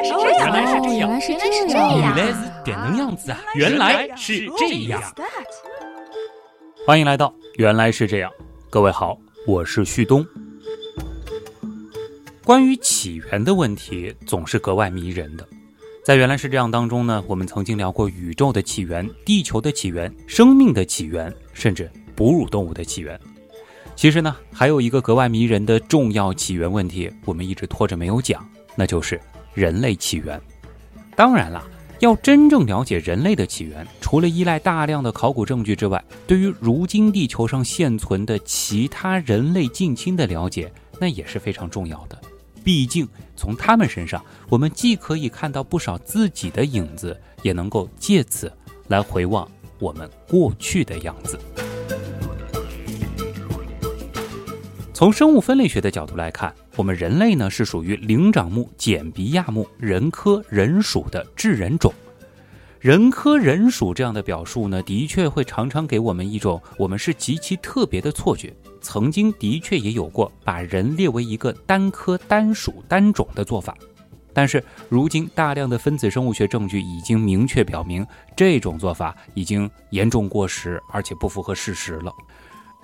来是这样，原来是这样，原来是这样，原来是点能样子啊！原来是这样。欢迎来到原来是这样，各位好，我是旭东。关于起源的问题，总是格外迷人的。在原来是这样当中呢，我们曾经聊过宇宙的起源、地球的起源、生命的起源，甚至哺乳动物的起源。其实呢，还有一个格外迷人的重要起源问题，我们一直拖着没有讲，那就是人类起源。当然了，要真正了解人类的起源，除了依赖大量的考古证据之外，对于如今地球上现存的其他人类近亲的了解，那也是非常重要的。毕竟，从他们身上，我们既可以看到不少自己的影子，也能够借此来回望我们过去的样子。从生物分类学的角度来看，我们人类呢是属于灵长目简鼻亚目人科人属的智人种。人科人属这样的表述呢，的确会常常给我们一种我们是极其特别的错觉。曾经的确也有过把人列为一个单科单属单种的做法，但是如今大量的分子生物学证据已经明确表明，这种做法已经严重过时，而且不符合事实了。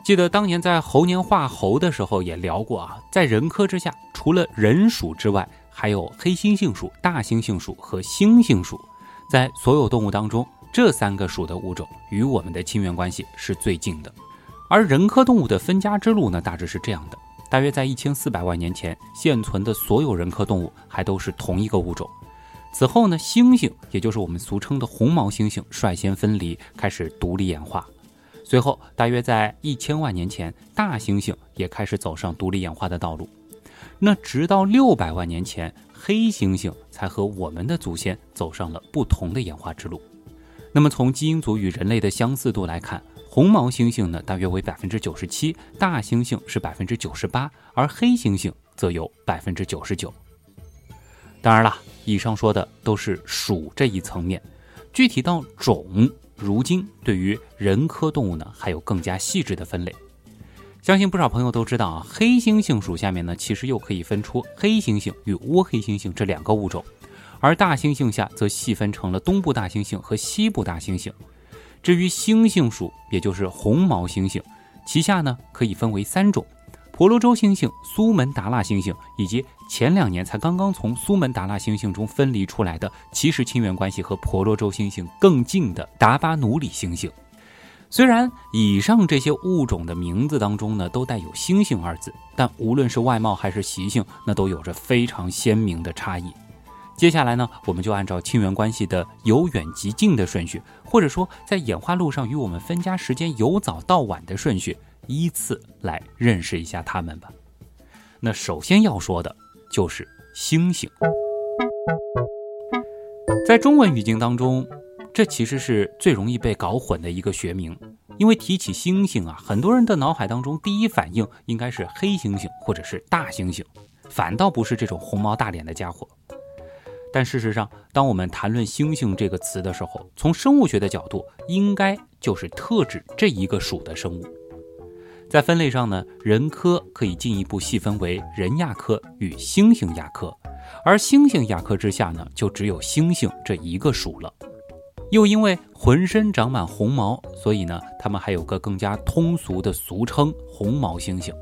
记得当年在猴年画猴的时候也聊过啊，在人科之下，除了人属之外，还有黑猩猩属、大猩猩属和猩猩属。在所有动物当中，这三个属的物种与我们的亲缘关系是最近的。而人科动物的分家之路呢，大致是这样的：大约在一千四百万年前，现存的所有人科动物还都是同一个物种。此后呢，猩猩，也就是我们俗称的红毛猩猩，率先分离，开始独立演化。随后，大约在一千万年前，大猩猩也开始走上独立演化的道路。那直到六百万年前，黑猩猩才和我们的祖先走上了不同的演化之路。那么，从基因组与人类的相似度来看，红毛猩猩呢大约为百分之九十七，大猩猩是百分之九十八，而黑猩猩则有百分之九十九。当然了，以上说的都是属这一层面，具体到种。如今，对于人科动物呢，还有更加细致的分类。相信不少朋友都知道啊，黑猩猩属下面呢，其实又可以分出黑猩猩与倭黑猩猩这两个物种，而大猩猩下则细分成了东部大猩猩和西部大猩猩。至于猩猩属，也就是红毛猩猩，旗下呢可以分为三种。婆罗洲猩猩、苏门答腊猩猩，以及前两年才刚刚从苏门答腊猩猩中分离出来的，其实亲缘关系和婆罗洲猩猩更近的达巴努里猩猩。虽然以上这些物种的名字当中呢都带有“猩猩”二字，但无论是外貌还是习性，那都有着非常鲜明的差异。接下来呢，我们就按照亲缘关系的由远及近的顺序，或者说在演化路上与我们分家时间由早到晚的顺序。依次来认识一下它们吧。那首先要说的就是猩猩。在中文语境当中，这其实是最容易被搞混的一个学名。因为提起猩猩啊，很多人的脑海当中第一反应应该是黑猩猩或者是大猩猩，反倒不是这种红毛大脸的家伙。但事实上，当我们谈论猩猩这个词的时候，从生物学的角度，应该就是特指这一个属的生物。在分类上呢，人科可以进一步细分为人亚科与猩猩亚科，而猩猩亚科之下呢，就只有猩猩这一个属了。又因为浑身长满红毛，所以呢，它们还有个更加通俗的俗称——红毛猩猩。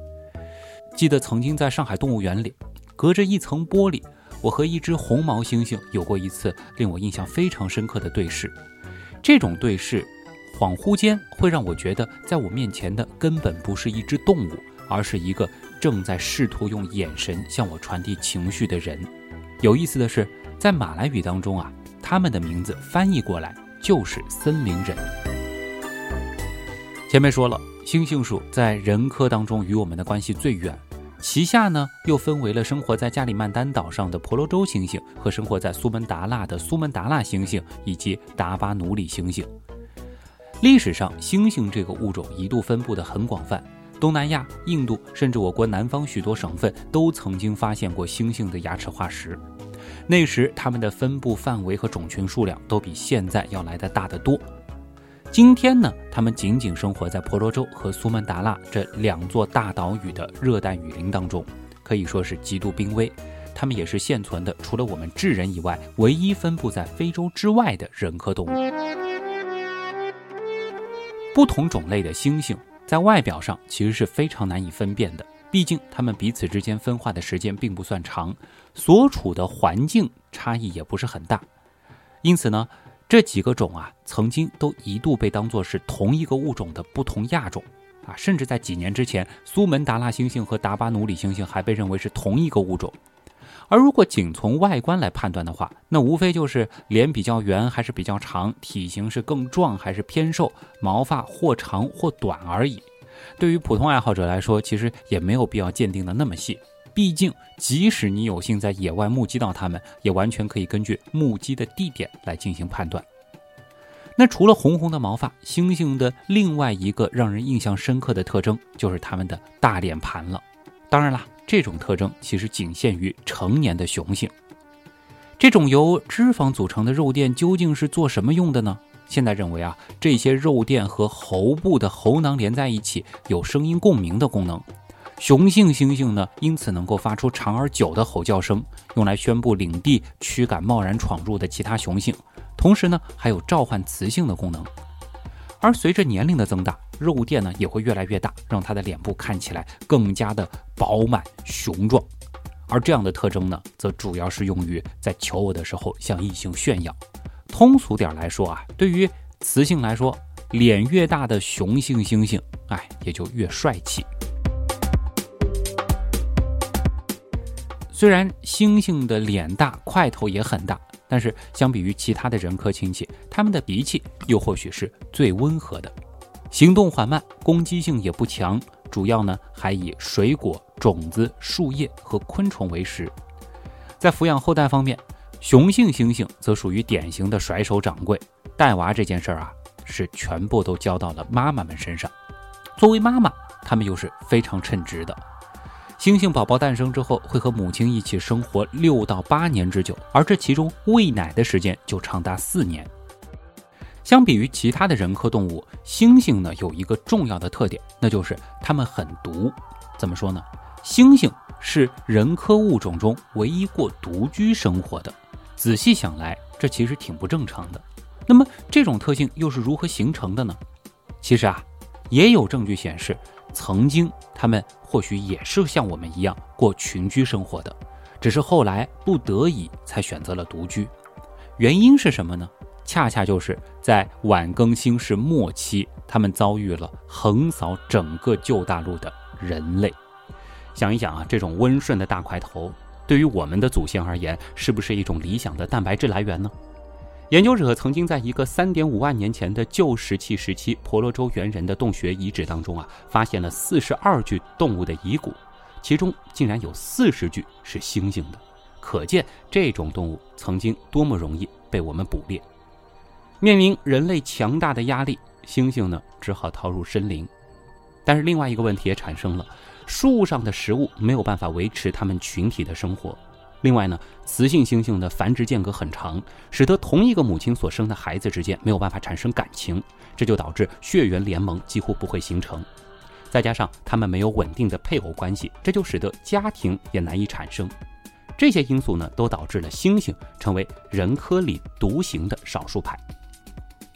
记得曾经在上海动物园里，隔着一层玻璃，我和一只红毛猩猩有过一次令我印象非常深刻的对视。这种对视。恍惚间会让我觉得，在我面前的根本不是一只动物，而是一个正在试图用眼神向我传递情绪的人。有意思的是，在马来语当中啊，他们的名字翻译过来就是森林人。前面说了，猩猩属在人科当中与我们的关系最远，旗下呢又分为了生活在加里曼丹岛上的婆罗洲猩猩和生活在苏门答腊的苏门答腊猩猩以及达巴努里猩猩。历史上，猩猩这个物种一度分布的很广泛，东南亚、印度，甚至我国南方许多省份都曾经发现过猩猩的牙齿化石。那时，它们的分布范围和种群数量都比现在要来的大得多。今天呢，它们仅仅生活在婆罗洲和苏门答腊这两座大岛屿的热带雨林当中，可以说是极度濒危。它们也是现存的除了我们智人以外，唯一分布在非洲之外的人科动物。不同种类的猩猩在外表上其实是非常难以分辨的，毕竟它们彼此之间分化的时间并不算长，所处的环境差异也不是很大，因此呢，这几个种啊，曾经都一度被当作是同一个物种的不同亚种。啊，甚至在几年之前，苏门答腊猩猩和达巴努里猩猩还被认为是同一个物种。而如果仅从外观来判断的话，那无非就是脸比较圆还是比较长，体型是更壮还是偏瘦，毛发或长或短而已。对于普通爱好者来说，其实也没有必要鉴定的那么细。毕竟，即使你有幸在野外目击到它们，也完全可以根据目击的地点来进行判断。那除了红红的毛发，猩猩的另外一个让人印象深刻的特征就是它们的大脸盘了。当然啦，这种特征其实仅限于成年的雄性。这种由脂肪组成的肉垫究竟是做什么用的呢？现在认为啊，这些肉垫和喉部的喉囊连在一起，有声音共鸣的功能。雄性猩猩呢，因此能够发出长而久的吼叫声，用来宣布领地，驱赶贸然闯入的其他雄性。同时呢，还有召唤雌性的功能。而随着年龄的增大，肉垫呢也会越来越大，让它的脸部看起来更加的饱满雄壮。而这样的特征呢，则主要是用于在求偶的时候向异性炫耀。通俗点来说啊，对于雌性来说，脸越大的雄性猩猩，哎，也就越帅气。虽然猩猩的脸大，块头也很大。但是相比于其他的人科亲戚，它们的脾气又或许是最温和的，行动缓慢，攻击性也不强，主要呢还以水果、种子、树叶和昆虫为食。在抚养后代方面，雄性猩猩则属于典型的甩手掌柜，带娃这件事儿啊是全部都交到了妈妈们身上。作为妈妈，他们又是非常称职的。猩猩宝宝诞生之后，会和母亲一起生活六到八年之久，而这其中喂奶的时间就长达四年。相比于其他的人科动物，猩猩呢有一个重要的特点，那就是它们很毒。怎么说呢？猩猩是人科物种中唯一过独居生活的。仔细想来，这其实挺不正常的。那么这种特性又是如何形成的呢？其实啊，也有证据显示。曾经，他们或许也是像我们一样过群居生活的，只是后来不得已才选择了独居。原因是什么呢？恰恰就是在晚更新世末期，他们遭遇了横扫整个旧大陆的人类。想一想啊，这种温顺的大块头，对于我们的祖先而言，是不是一种理想的蛋白质来源呢？研究者曾经在一个三点五万年前的旧石器时期婆罗洲猿人的洞穴遗址当中啊，发现了四十二具动物的遗骨，其中竟然有四十具是猩猩的，可见这种动物曾经多么容易被我们捕猎。面临人类强大的压力，猩猩呢只好逃入森林。但是另外一个问题也产生了：树上的食物没有办法维持它们群体的生活。另外呢，雌性猩猩的繁殖间隔很长，使得同一个母亲所生的孩子之间没有办法产生感情，这就导致血缘联盟几乎不会形成。再加上它们没有稳定的配偶关系，这就使得家庭也难以产生。这些因素呢，都导致了猩猩成为人科里独行的少数派。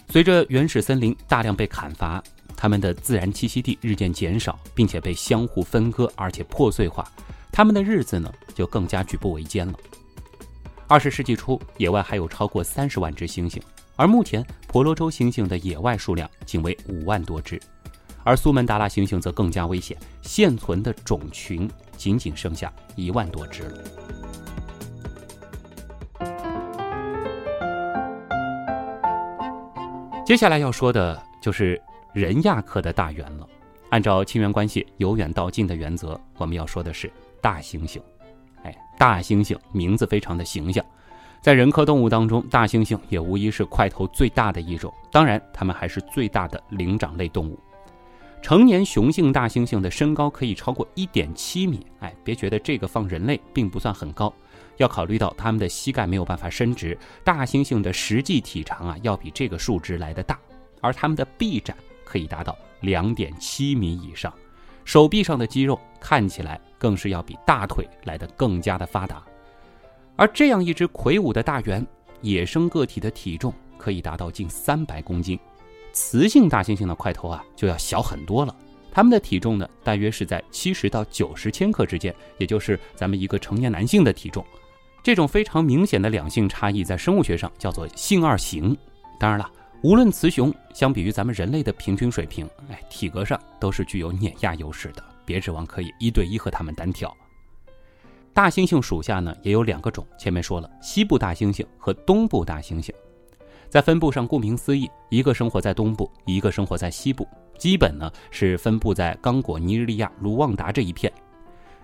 随着原始森林大量被砍伐，它们的自然栖息地日渐减少，并且被相互分割，而且破碎化。他们的日子呢，就更加举步维艰了。二十世纪初，野外还有超过三十万只猩猩，而目前婆罗洲猩猩的野外数量仅为五万多只，而苏门答腊猩猩则更加危险，现存的种群仅仅剩下一万多只了。接下来要说的就是人亚科的大猿了。按照亲缘关系由远到近的原则，我们要说的是。大猩猩，哎，大猩猩名字非常的形象，在人科动物当中，大猩猩也无疑是块头最大的一种。当然，它们还是最大的灵长类动物。成年雄性大猩猩的身高可以超过一点七米。哎，别觉得这个放人类并不算很高，要考虑到它们的膝盖没有办法伸直，大猩猩的实际体长啊要比这个数值来的大，而它们的臂展可以达到两点七米以上。手臂上的肌肉看起来更是要比大腿来得更加的发达，而这样一只魁梧的大猿，野生个体的体重可以达到近三百公斤，雌性大猩猩的块头啊就要小很多了。它们的体重呢，大约是在七十到九十千克之间，也就是咱们一个成年男性的体重。这种非常明显的两性差异，在生物学上叫做性二型。当然了，无论雌雄，相比于咱们人类的平均水平，哎，体格上都是具有碾压优势的。别指望可以一对一和它们单挑。大猩猩属下呢也有两个种，前面说了，西部大猩猩和东部大猩猩，在分布上，顾名思义，一个生活在东部，一个生活在西部。基本呢是分布在刚果、尼日利亚、卢旺达这一片。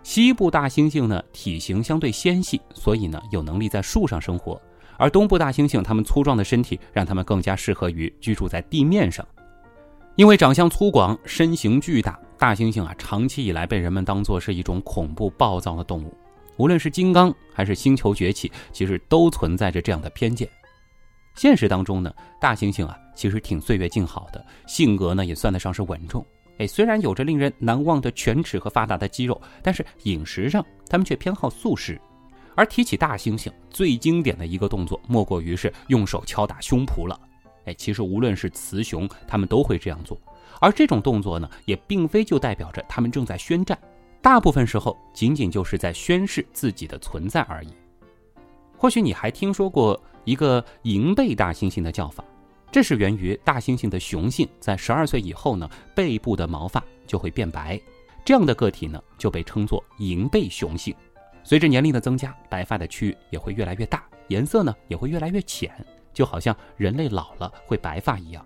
西部大猩猩呢体型相对纤细，所以呢有能力在树上生活；而东部大猩猩它们粗壮的身体让它们更加适合于居住在地面上。因为长相粗犷、身形巨大，大猩猩啊长期以来被人们当作是一种恐怖暴躁的动物。无论是金刚还是星球崛起，其实都存在着这样的偏见。现实当中呢，大猩猩啊，其实挺岁月静好的，性格呢也算得上是稳重。哎，虽然有着令人难忘的犬齿和发达的肌肉，但是饮食上他们却偏好素食。而提起大猩猩，最经典的一个动作莫过于是用手敲打胸脯了。哎，其实无论是雌雄，他们都会这样做。而这种动作呢，也并非就代表着他们正在宣战，大部分时候仅仅就是在宣示自己的存在而已。或许你还听说过。一个银背大猩猩的叫法，这是源于大猩猩的雄性在十二岁以后呢，背部的毛发就会变白，这样的个体呢就被称作银背雄性。随着年龄的增加，白发的区域也会越来越大，颜色呢也会越来越浅，就好像人类老了会白发一样。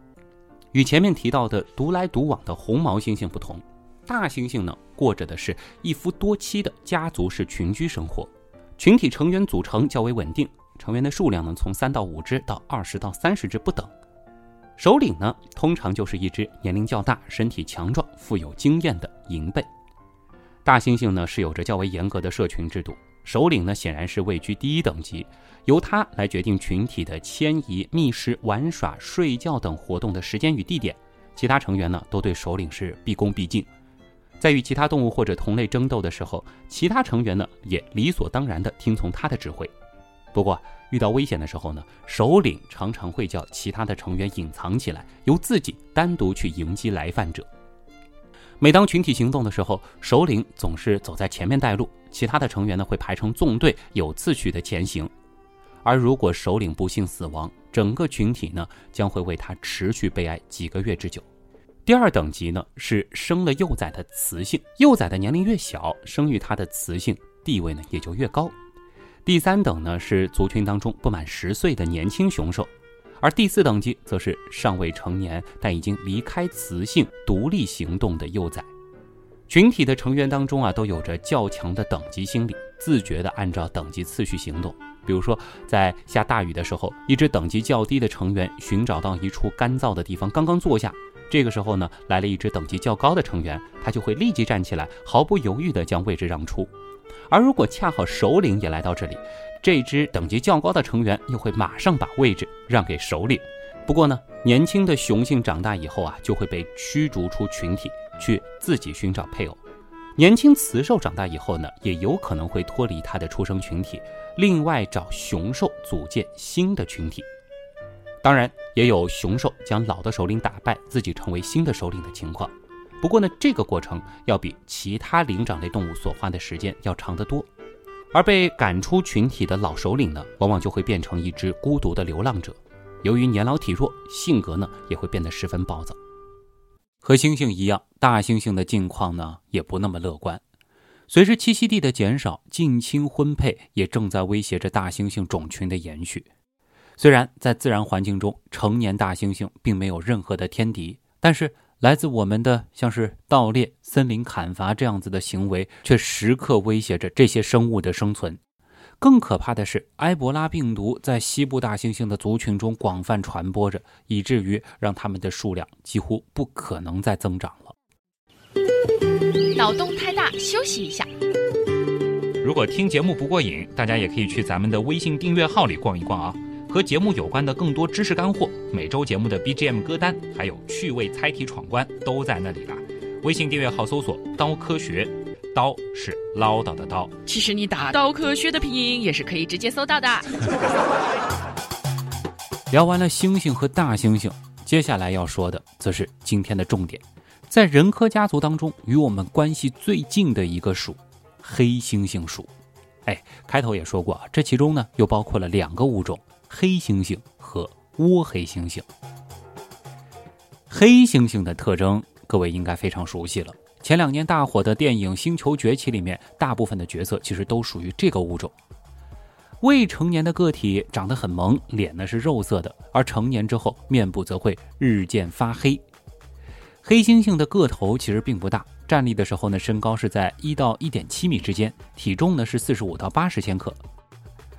与前面提到的独来独往的红毛猩猩不同，大猩猩呢过着的是一夫多妻的家族式群居生活，群体成员组成较为稳定。成员的数量呢，从三到五只到二十到三十只不等。首领呢，通常就是一只年龄较大、身体强壮、富有经验的银背。大猩猩呢是有着较为严格的社群制度，首领呢显然是位居第一等级，由他来决定群体的迁移、觅食、玩耍、睡觉等活动的时间与地点。其他成员呢都对首领是毕恭毕敬，在与其他动物或者同类争斗的时候，其他成员呢也理所当然地听从他的指挥。不过，遇到危险的时候呢，首领常常会叫其他的成员隐藏起来，由自己单独去迎击来犯者。每当群体行动的时候，首领总是走在前面带路，其他的成员呢会排成纵队，有次序的前行。而如果首领不幸死亡，整个群体呢将会为他持续悲哀几个月之久。第二等级呢是生了幼崽的雌性，幼崽的年龄越小，生育它的雌性地位呢也就越高。第三等呢是族群当中不满十岁的年轻雄兽，而第四等级则是尚未成年但已经离开雌性独立行动的幼崽。群体的成员当中啊都有着较强的等级心理，自觉地按照等级次序行动。比如说，在下大雨的时候，一只等级较低的成员寻找到一处干燥的地方，刚刚坐下，这个时候呢来了一只等级较高的成员，他就会立即站起来，毫不犹豫地将位置让出。而如果恰好首领也来到这里，这支等级较高的成员又会马上把位置让给首领。不过呢，年轻的雄性长大以后啊，就会被驱逐出群体，去自己寻找配偶。年轻雌兽长大以后呢，也有可能会脱离它的出生群体，另外找雄兽组建新的群体。当然，也有雄兽将老的首领打败，自己成为新的首领的情况。不过呢，这个过程要比其他灵长类动物所花的时间要长得多，而被赶出群体的老首领呢，往往就会变成一只孤独的流浪者。由于年老体弱，性格呢也会变得十分暴躁。和猩猩一样，大猩猩的境况呢也不那么乐观。随着栖息地的减少，近亲婚配也正在威胁着大猩猩种群的延续。虽然在自然环境中，成年大猩猩并没有任何的天敌，但是。来自我们的像是盗猎、森林砍伐这样子的行为，却时刻威胁着这些生物的生存。更可怕的是，埃博拉病毒在西部大猩猩的族群中广泛传播着，以至于让它们的数量几乎不可能再增长了。脑洞太大，休息一下。如果听节目不过瘾，大家也可以去咱们的微信订阅号里逛一逛啊。和节目有关的更多知识干货，每周节目的 BGM 歌单，还有趣味猜题闯关都在那里啦。微信订阅号搜索“刀科学”，刀是唠叨的刀。其实你打刀科学的拼音也是可以直接搜到的。聊完了猩猩和大猩猩，接下来要说的则是今天的重点，在人科家族当中，与我们关系最近的一个属——黑猩猩属。哎，开头也说过啊，这其中呢又包括了两个物种：黑猩猩和倭黑猩猩。黑猩猩的特征，各位应该非常熟悉了。前两年大火的电影《星球崛起》里面，大部分的角色其实都属于这个物种。未成年的个体长得很萌，脸呢是肉色的，而成年之后，面部则会日渐发黑。黑猩猩的个头其实并不大。站立的时候呢，身高是在一到一点七米之间，体重呢是四十五到八十千克。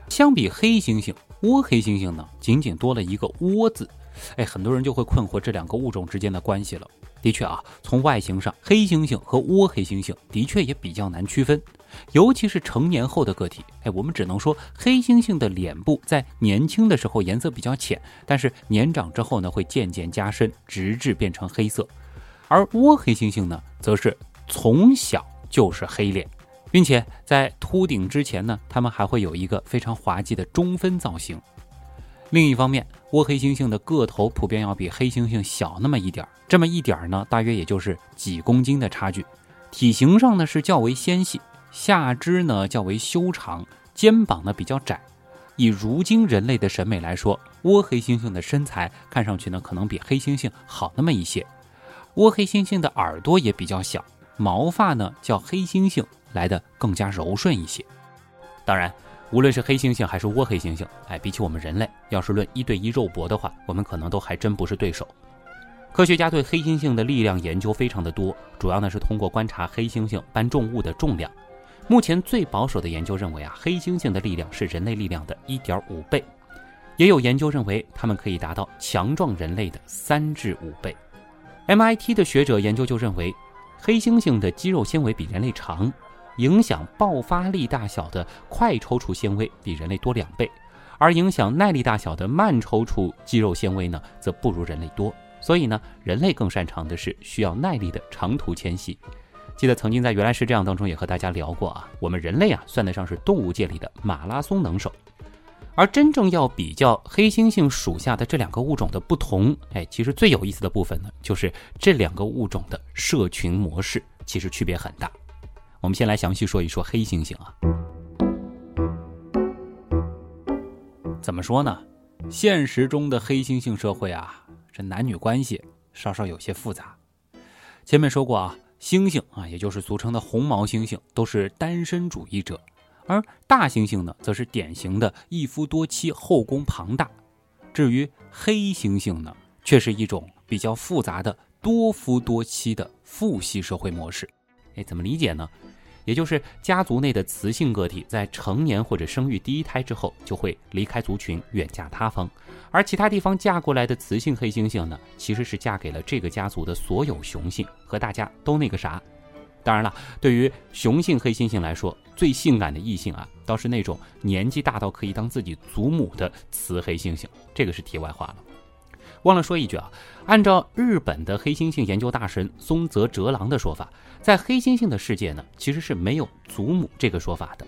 相比黑猩猩，窝黑猩猩呢仅仅多了一个“窝”字，哎，很多人就会困惑这两个物种之间的关系了。的确啊，从外形上，黑猩猩和窝黑猩猩的确也比较难区分，尤其是成年后的个体。哎，我们只能说黑猩猩的脸部在年轻的时候颜色比较浅，但是年长之后呢会渐渐加深，直至变成黑色。而窝黑猩猩呢，则是从小就是黑脸，并且在秃顶之前呢，它们还会有一个非常滑稽的中分造型。另一方面，倭黑猩猩的个头普遍要比黑猩猩小那么一点儿，这么一点儿呢，大约也就是几公斤的差距。体型上呢是较为纤细，下肢呢较为修长，肩膀呢比较窄。以如今人类的审美来说，倭黑猩猩的身材看上去呢可能比黑猩猩好那么一些。倭黑猩猩的耳朵也比较小，毛发呢叫黑猩猩来的更加柔顺一些。当然，无论是黑猩猩还是倭黑猩猩，哎，比起我们人类，要是论一对一肉搏的话，我们可能都还真不是对手。科学家对黑猩猩的力量研究非常的多，主要呢是通过观察黑猩猩搬重物的重量。目前最保守的研究认为啊，黑猩猩的力量是人类力量的一点五倍，也有研究认为它们可以达到强壮人类的三至五倍。MIT 的学者研究就认为，黑猩猩的肌肉纤维比人类长，影响爆发力大小的快抽搐纤维比人类多两倍，而影响耐力大小的慢抽搐肌肉纤维呢，则不如人类多。所以呢，人类更擅长的是需要耐力的长途迁徙。记得曾经在《原来是这样》当中也和大家聊过啊，我们人类啊，算得上是动物界里的马拉松能手。而真正要比较黑猩猩属下的这两个物种的不同，哎，其实最有意思的部分呢，就是这两个物种的社群模式其实区别很大。我们先来详细说一说黑猩猩啊。怎么说呢？现实中的黑猩猩社会啊，这男女关系稍稍有些复杂。前面说过啊，猩猩啊，也就是俗称的红毛猩猩，都是单身主义者。而大猩猩呢，则是典型的一夫多妻、后宫庞大。至于黑猩猩呢，却是一种比较复杂的多夫多妻的父系社会模式。哎，怎么理解呢？也就是家族内的雌性个体在成年或者生育第一胎之后，就会离开族群，远嫁他方。而其他地方嫁过来的雌性黑猩猩呢，其实是嫁给了这个家族的所有雄性，和大家都那个啥。当然了，对于雄性黑猩猩来说，最性感的异性啊，倒是那种年纪大到可以当自己祖母的雌黑猩猩。这个是题外话了。忘了说一句啊，按照日本的黑猩猩研究大神松泽哲郎的说法，在黑猩猩的世界呢，其实是没有祖母这个说法的。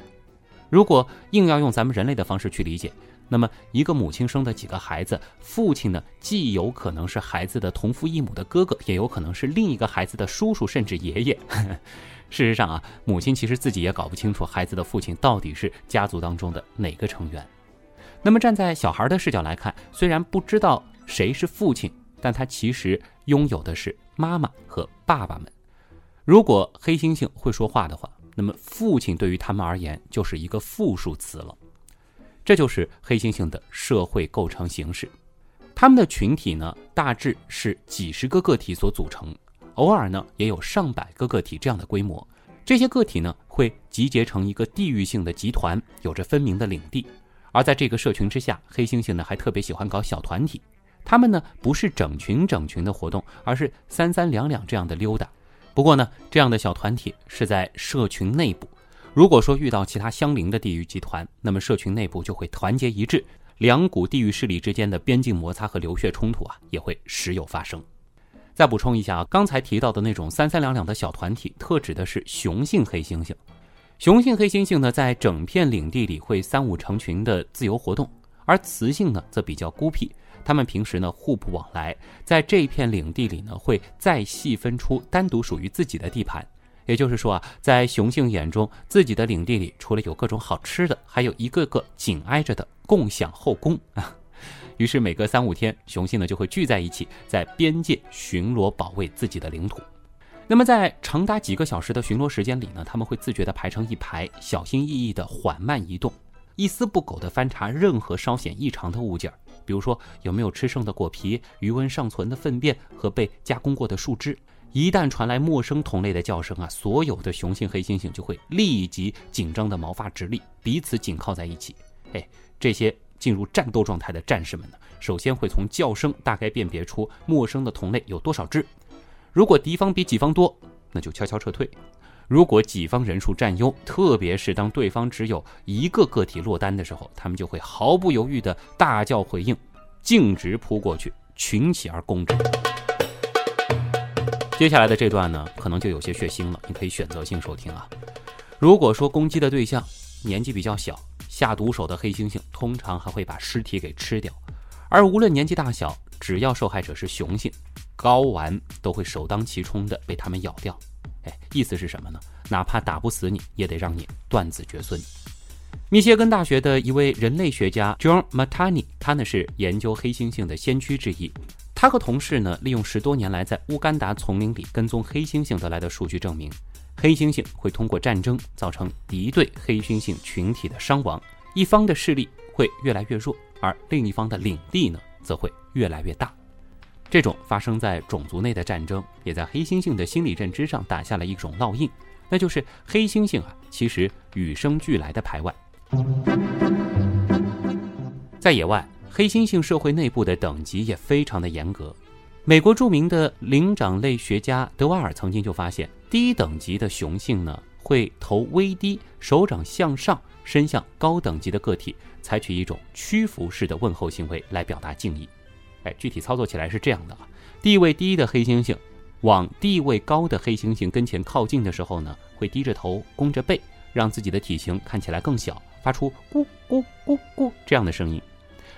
如果硬要用咱们人类的方式去理解。那么，一个母亲生的几个孩子，父亲呢，既有可能是孩子的同父异母的哥哥，也有可能是另一个孩子的叔叔，甚至爷爷。事实上啊，母亲其实自己也搞不清楚孩子的父亲到底是家族当中的哪个成员。那么，站在小孩的视角来看，虽然不知道谁是父亲，但他其实拥有的是妈妈和爸爸们。如果黑猩猩会说话的话，那么父亲对于他们而言就是一个复数词了。这就是黑猩猩的社会构成形式，他们的群体呢，大致是几十个个体所组成，偶尔呢也有上百个个体这样的规模。这些个体呢会集结成一个地域性的集团，有着分明的领地。而在这个社群之下，黑猩猩呢还特别喜欢搞小团体，他们呢不是整群整群的活动，而是三三两两这样的溜达。不过呢，这样的小团体是在社群内部。如果说遇到其他相邻的地域集团，那么社群内部就会团结一致，两股地域势力之间的边境摩擦和流血冲突啊，也会时有发生。再补充一下啊，刚才提到的那种三三两两的小团体，特指的是雄性黑猩猩。雄性黑猩猩呢，在整片领地里会三五成群的自由活动，而雌性呢，则比较孤僻。他们平时呢互不往来，在这一片领地里呢，会再细分出单独属于自己的地盘。也就是说啊，在雄性眼中，自己的领地里除了有各种好吃的，还有一个个紧挨着的共享后宫啊。于是每隔三五天，雄性呢就会聚在一起，在边界巡逻保卫自己的领土。那么在长达几个小时的巡逻时间里呢，他们会自觉地排成一排，小心翼翼地缓慢移动，一丝不苟地翻查任何稍显异常的物件儿，比如说有没有吃剩的果皮、余温尚存的粪便和被加工过的树枝。一旦传来陌生同类的叫声啊，所有的雄性黑猩猩就会立即紧张的毛发直立，彼此紧靠在一起。哎，这些。进入战斗状态的战士们呢，首先会从叫声大概辨别出陌生的同类有多少只。如果敌方比己方多，那就悄悄撤退；如果己方人数占优，特别是当对方只有一个个体落单的时候，他们就会毫不犹豫地大叫回应，径直扑过去，群起而攻之。接下来的这段呢，可能就有些血腥了，你可以选择性收听啊。如果说攻击的对象年纪比较小，下毒手的黑猩猩通常还会把尸体给吃掉，而无论年纪大小，只要受害者是雄性，睾丸都会首当其冲的被他们咬掉。哎，意思是什么呢？哪怕打不死你，也得让你断子绝孙。密歇根大学的一位人类学家 John Matani，他呢是研究黑猩猩的先驱之一。他和同事呢，利用十多年来在乌干达丛林里跟踪黑猩猩得来的数据证明。黑猩猩会通过战争造成敌对黑猩猩群体的伤亡，一方的势力会越来越弱，而另一方的领地呢则会越来越大。这种发生在种族内的战争，也在黑猩猩的心理认知上打下了一种烙印，那就是黑猩猩啊其实与生俱来的排外。在野外，黑猩猩社会内部的等级也非常的严格。美国著名的灵长类学家德瓦尔曾经就发现，低等级的雄性呢会头微低，手掌向上伸向高等级的个体，采取一种屈服式的问候行为来表达敬意。哎，具体操作起来是这样的啊，地位低的黑猩猩往地位高的黑猩猩跟前靠近的时候呢，会低着头，弓着背，让自己的体型看起来更小，发出咕咕咕咕这样的声音。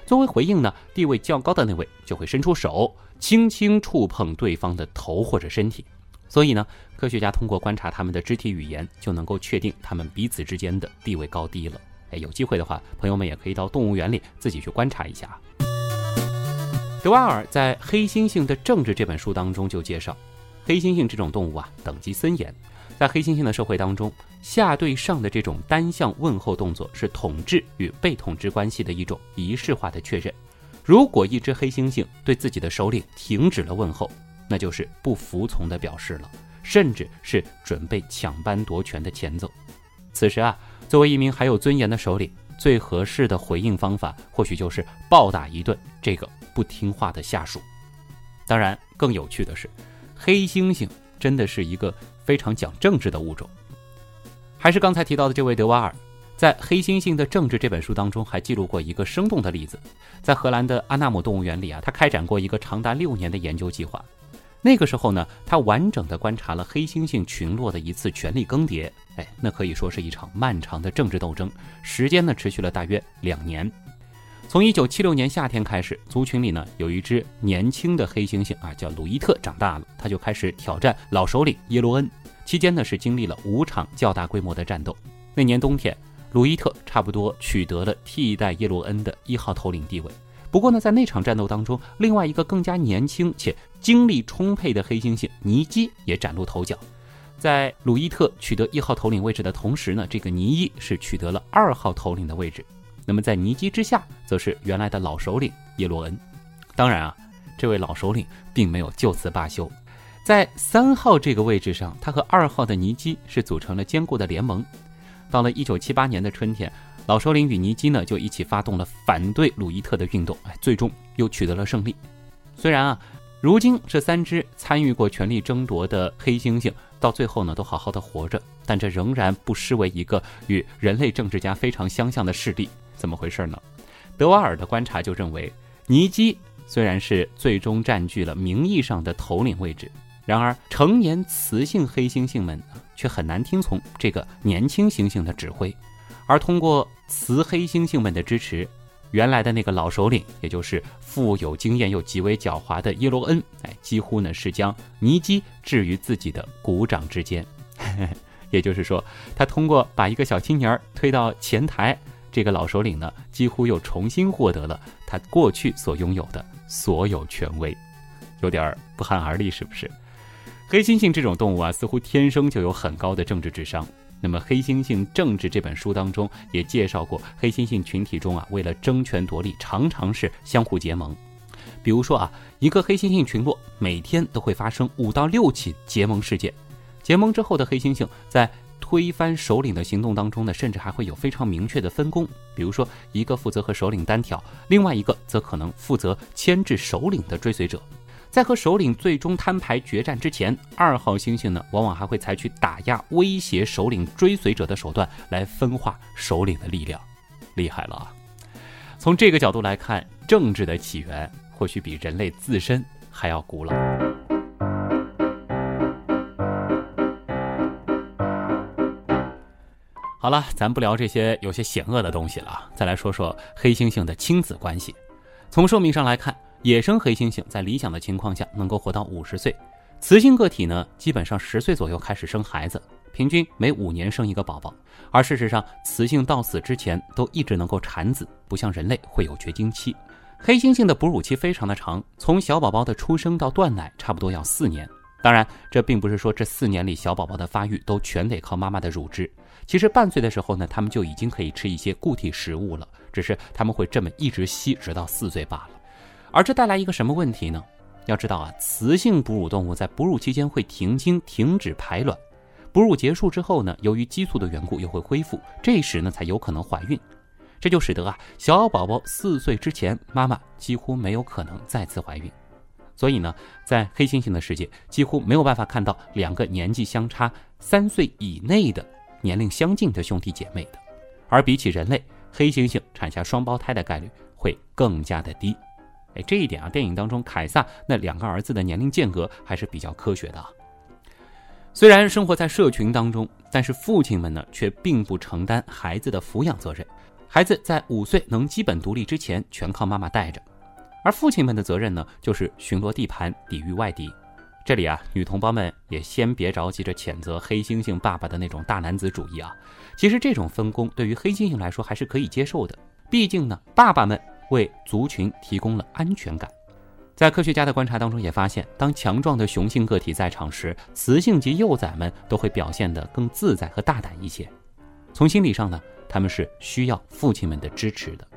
作为回应呢，地位较高的那位就会伸出手。轻轻触碰对方的头或者身体，所以呢，科学家通过观察他们的肢体语言，就能够确定他们彼此之间的地位高低了。哎，有机会的话，朋友们也可以到动物园里自己去观察一下。德瓦尔在《黑猩猩的政治》这本书当中就介绍，黑猩猩这种动物啊，等级森严，在黑猩猩的社会当中，下对上的这种单向问候动作是统治与被统治关系的一种仪式化的确认。如果一只黑猩猩对自己的首领停止了问候，那就是不服从的表示了，甚至是准备抢班夺权的前奏。此时啊，作为一名还有尊严的首领，最合适的回应方法或许就是暴打一顿这个不听话的下属。当然，更有趣的是，黑猩猩真的是一个非常讲政治的物种。还是刚才提到的这位德瓦尔。在《黑猩猩的政治》这本书当中，还记录过一个生动的例子。在荷兰的阿纳姆动物园里啊，他开展过一个长达六年的研究计划。那个时候呢，他完整的观察了黑猩猩群落的一次权力更迭。哎，那可以说是一场漫长的政治斗争，时间呢持续了大约两年。从1976年夏天开始，族群里呢有一只年轻的黑猩猩啊，叫鲁伊特，长大了，他就开始挑战老首领耶罗恩。期间呢是经历了五场较大规模的战斗。那年冬天。鲁伊特差不多取得了替代耶罗恩的一号头领地位。不过呢，在那场战斗当中，另外一个更加年轻且精力充沛的黑猩猩尼基也崭露头角。在鲁伊特取得一号头领位置的同时呢，这个尼伊是取得了二号头领的位置。那么在尼基之下，则是原来的老首领叶洛恩。当然啊，这位老首领并没有就此罢休，在三号这个位置上，他和二号的尼基是组成了坚固的联盟。到了一九七八年的春天，老首领与尼基呢就一起发动了反对鲁伊特的运动，哎，最终又取得了胜利。虽然啊，如今这三只参与过权力争夺的黑猩猩到最后呢都好好的活着，但这仍然不失为一个与人类政治家非常相像的势力。怎么回事呢？德瓦尔的观察就认为，尼基虽然是最终占据了名义上的头领位置，然而成年雌性黑猩猩们却很难听从这个年轻猩猩的指挥，而通过雌黑猩猩们的支持，原来的那个老首领，也就是富有经验又极为狡猾的耶罗恩，哎，几乎呢是将尼基置于自己的股掌之间。也就是说，他通过把一个小青年推到前台，这个老首领呢，几乎又重新获得了他过去所拥有的所有权威，有点不寒而栗，是不是？黑猩猩这种动物啊，似乎天生就有很高的政治智商。那么，《黑猩猩政治》这本书当中也介绍过，黑猩猩群体中啊，为了争权夺利，常常是相互结盟。比如说啊，一个黑猩猩群落每天都会发生五到六起结盟事件。结盟之后的黑猩猩在推翻首领的行动当中呢，甚至还会有非常明确的分工。比如说，一个负责和首领单挑，另外一个则可能负责牵制首领的追随者。在和首领最终摊牌决战之前，二号猩猩呢，往往还会采取打压、威胁首领追随者的手段来分化首领的力量。厉害了啊！从这个角度来看，政治的起源或许比人类自身还要古老。好了，咱不聊这些有些险恶的东西了，再来说说黑猩猩的亲子关系。从寿命上来看，野生黑猩猩在理想的情况下能够活到五十岁，雌性个体呢，基本上十岁左右开始生孩子，平均每五年生一个宝宝。而事实上，雌性到死之前都一直能够产子，不像人类会有绝经期。黑猩猩的哺乳期非常的长，从小宝宝的出生到断奶，差不多要四年。当然，这并不是说这四年里小宝宝的发育都全得靠妈妈的乳汁。其实半岁的时候呢，他们就已经可以吃一些固体食物了，只是他们会这么一直吸，直到四岁罢了。而这带来一个什么问题呢？要知道啊，雌性哺乳动物在哺乳期间会停经，停止排卵。哺乳结束之后呢，由于激素的缘故又会恢复，这时呢才有可能怀孕。这就使得啊，小宝宝四岁之前，妈妈几乎没有可能再次怀孕。所以呢，在黑猩猩的世界，几乎没有办法看到两个年纪相差三岁以内的年龄相近的兄弟姐妹的。而比起人类，黑猩猩产下双胞胎的概率会更加的低。哎，这一点啊，电影当中凯撒那两个儿子的年龄间隔还是比较科学的。虽然生活在社群当中，但是父亲们呢，却并不承担孩子的抚养责任。孩子在五岁能基本独立之前，全靠妈妈带着。而父亲们的责任呢，就是巡逻地盘，抵御外敌。这里啊，女同胞们也先别着急着谴责黑猩猩爸爸的那种大男子主义啊。其实这种分工对于黑猩猩来说还是可以接受的，毕竟呢，爸爸们为族群提供了安全感。在科学家的观察当中也发现，当强壮的雄性个体在场时，雌性及幼崽们都会表现得更自在和大胆一些。从心理上呢，他们是需要父亲们的支持的。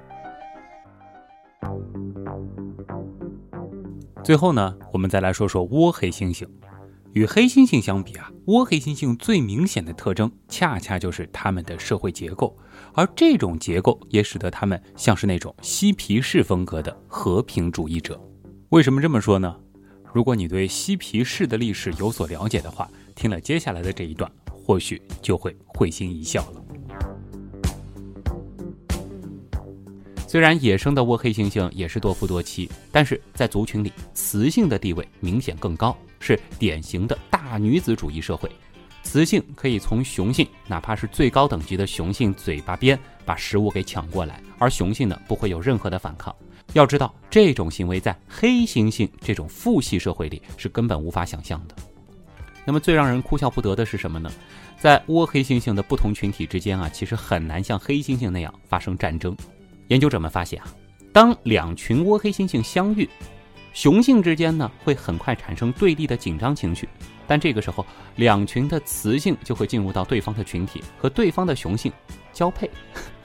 最后呢，我们再来说说倭黑猩猩。与黑猩猩相比啊，倭黑猩猩最明显的特征，恰恰就是它们的社会结构。而这种结构也使得它们像是那种嬉皮士风格的和平主义者。为什么这么说呢？如果你对嬉皮士的历史有所了解的话，听了接下来的这一段，或许就会会心一笑了。虽然野生的倭黑猩猩也是多夫多妻，但是在族群里，雌性的地位明显更高，是典型的大女子主义社会。雌性可以从雄性，哪怕是最高等级的雄性嘴巴边把食物给抢过来，而雄性呢不会有任何的反抗。要知道，这种行为在黑猩猩这种父系社会里是根本无法想象的。那么最让人哭笑不得的是什么呢？在倭黑猩猩的不同群体之间啊，其实很难像黑猩猩那样发生战争。研究者们发现啊，当两群倭黑猩猩相遇，雄性之间呢会很快产生对立的紧张情绪，但这个时候两群的雌性就会进入到对方的群体和对方的雄性交配，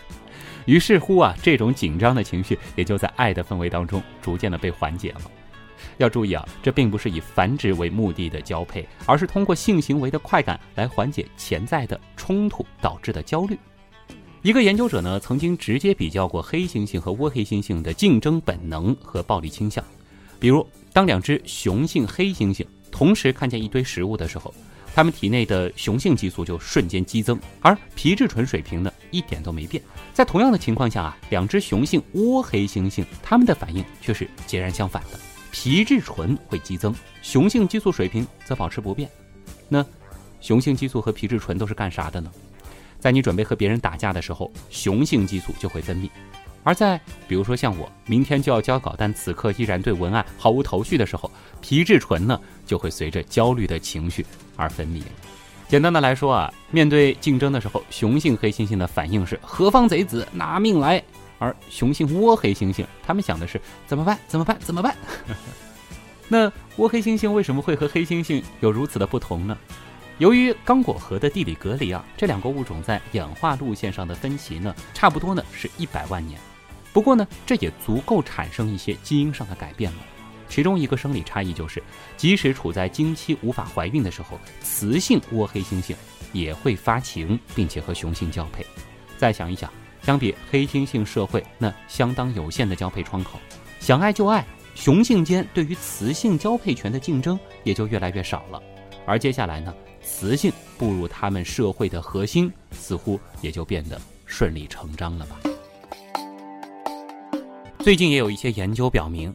于是乎啊，这种紧张的情绪也就在爱的氛围当中逐渐的被缓解了。要注意啊，这并不是以繁殖为目的的交配，而是通过性行为的快感来缓解潜在的冲突导致的焦虑。一个研究者呢，曾经直接比较过黑猩猩和倭黑猩猩的竞争本能和暴力倾向。比如，当两只雄性黑猩猩同时看见一堆食物的时候，它们体内的雄性激素就瞬间激增，而皮质醇水平呢一点都没变。在同样的情况下啊，两只雄性倭黑猩猩，它们的反应却是截然相反的，皮质醇会激增，雄性激素水平则保持不变。那雄性激素和皮质醇都是干啥的呢？在你准备和别人打架的时候，雄性激素就会分泌。而在比如说像我明天就要交稿，但此刻依然对文案毫无头绪的时候，皮质醇呢就会随着焦虑的情绪而分泌。简单的来说啊，面对竞争的时候，雄性黑猩猩的反应是何方贼子拿命来，而雄性倭黑猩猩他们想的是怎么办？怎么办？怎么办？那倭黑猩猩为什么会和黑猩猩有如此的不同呢？由于刚果河的地理隔离啊，这两个物种在演化路线上的分歧呢，差不多呢是一百万年。不过呢，这也足够产生一些基因上的改变了。其中一个生理差异就是，即使处在经期无法怀孕的时候，雌性倭黑猩猩也会发情，并且和雄性交配。再想一想，相比黑猩猩社会那相当有限的交配窗口，想爱就爱，雄性间对于雌性交配权的竞争也就越来越少了。而接下来呢，雌性步入他们社会的核心，似乎也就变得顺理成章了吧。最近也有一些研究表明，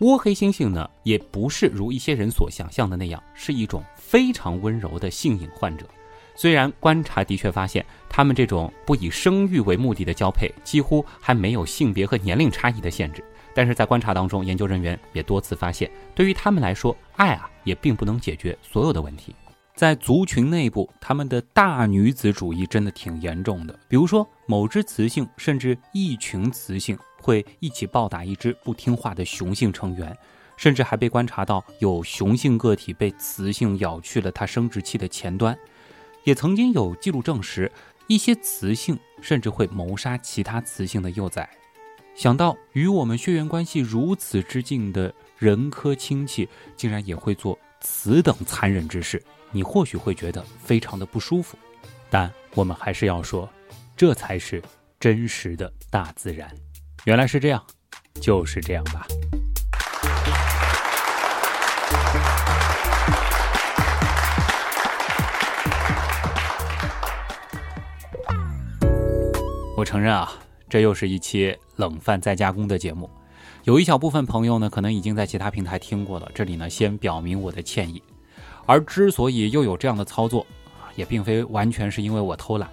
倭黑猩猩呢，也不是如一些人所想象的那样，是一种非常温柔的性瘾患者。虽然观察的确发现，他们这种不以生育为目的的交配，几乎还没有性别和年龄差异的限制，但是在观察当中，研究人员也多次发现，对于他们来说，爱啊，也并不能解决所有的问题。在族群内部，他们的大女子主义真的挺严重的。比如说，某只雌性甚至一群雌性会一起暴打一只不听话的雄性成员，甚至还被观察到有雄性个体被雌性咬去了它生殖器的前端。也曾经有记录证实，一些雌性甚至会谋杀其他雌性的幼崽。想到与我们血缘关系如此之近的人科亲戚，竟然也会做此等残忍之事。你或许会觉得非常的不舒服，但我们还是要说，这才是真实的大自然。原来是这样，就是这样吧。我承认啊，这又是一期冷饭再加工的节目。有一小部分朋友呢，可能已经在其他平台听过了，这里呢，先表明我的歉意。而之所以又有这样的操作，也并非完全是因为我偷懒。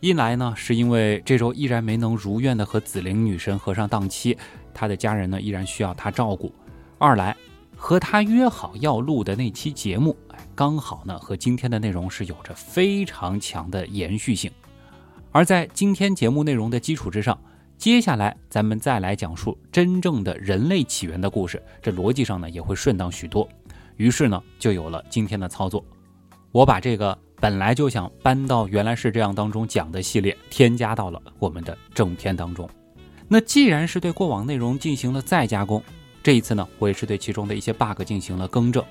一来呢，是因为这周依然没能如愿的和紫菱女神合上档期，她的家人呢依然需要她照顾；二来，和她约好要录的那期节目，哎，刚好呢和今天的内容是有着非常强的延续性。而在今天节目内容的基础之上，接下来咱们再来讲述真正的人类起源的故事，这逻辑上呢也会顺当许多。于是呢，就有了今天的操作。我把这个本来就想搬到原来是这样当中讲的系列，添加到了我们的正片当中。那既然是对过往内容进行了再加工，这一次呢，我也是对其中的一些 bug 进行了更正。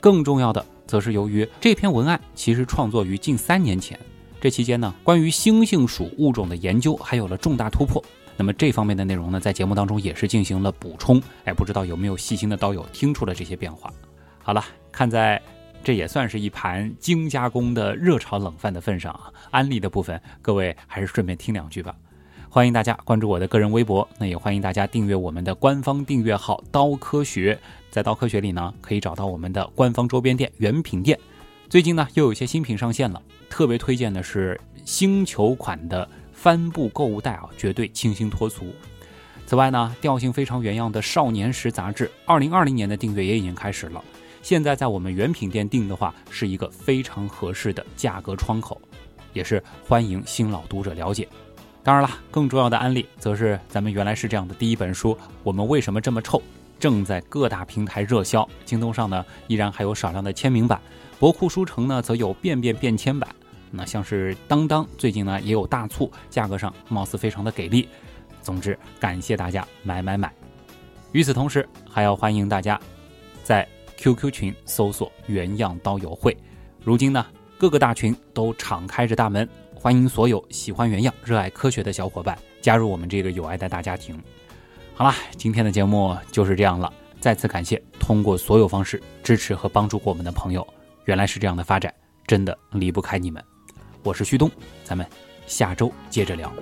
更重要的，则是由于这篇文案其实创作于近三年前，这期间呢，关于猩猩属物种的研究还有了重大突破。那么这方面的内容呢，在节目当中也是进行了补充。哎，不知道有没有细心的刀友听出了这些变化？好了，看在这也算是一盘精加工的热炒冷饭的份上啊，安利的部分各位还是顺便听两句吧。欢迎大家关注我的个人微博，那也欢迎大家订阅我们的官方订阅号“刀科学”。在“刀科学”里呢，可以找到我们的官方周边店原品店。最近呢，又有些新品上线了，特别推荐的是星球款的帆布购物袋啊，绝对清新脱俗。此外呢，调性非常原样的《少年时》杂志，二零二零年的订阅也已经开始了。现在在我们原品店订的话，是一个非常合适的价格窗口，也是欢迎新老读者了解。当然了，更重要的安利则是咱们原来是这样的第一本书《我们为什么这么臭》，正在各大平台热销。京东上呢依然还有少量的签名版，博库书城呢则有便便便签版。那像是当当最近呢也有大促，价格上貌似非常的给力。总之，感谢大家买买买。与此同时，还要欢迎大家在。QQ 群搜索“原样刀友会”，如今呢，各个大群都敞开着大门，欢迎所有喜欢原样、热爱科学的小伙伴加入我们这个有爱的大家庭。好了，今天的节目就是这样了，再次感谢通过所有方式支持和帮助过我们的朋友。原来是这样的发展，真的离不开你们。我是旭东，咱们下周接着聊。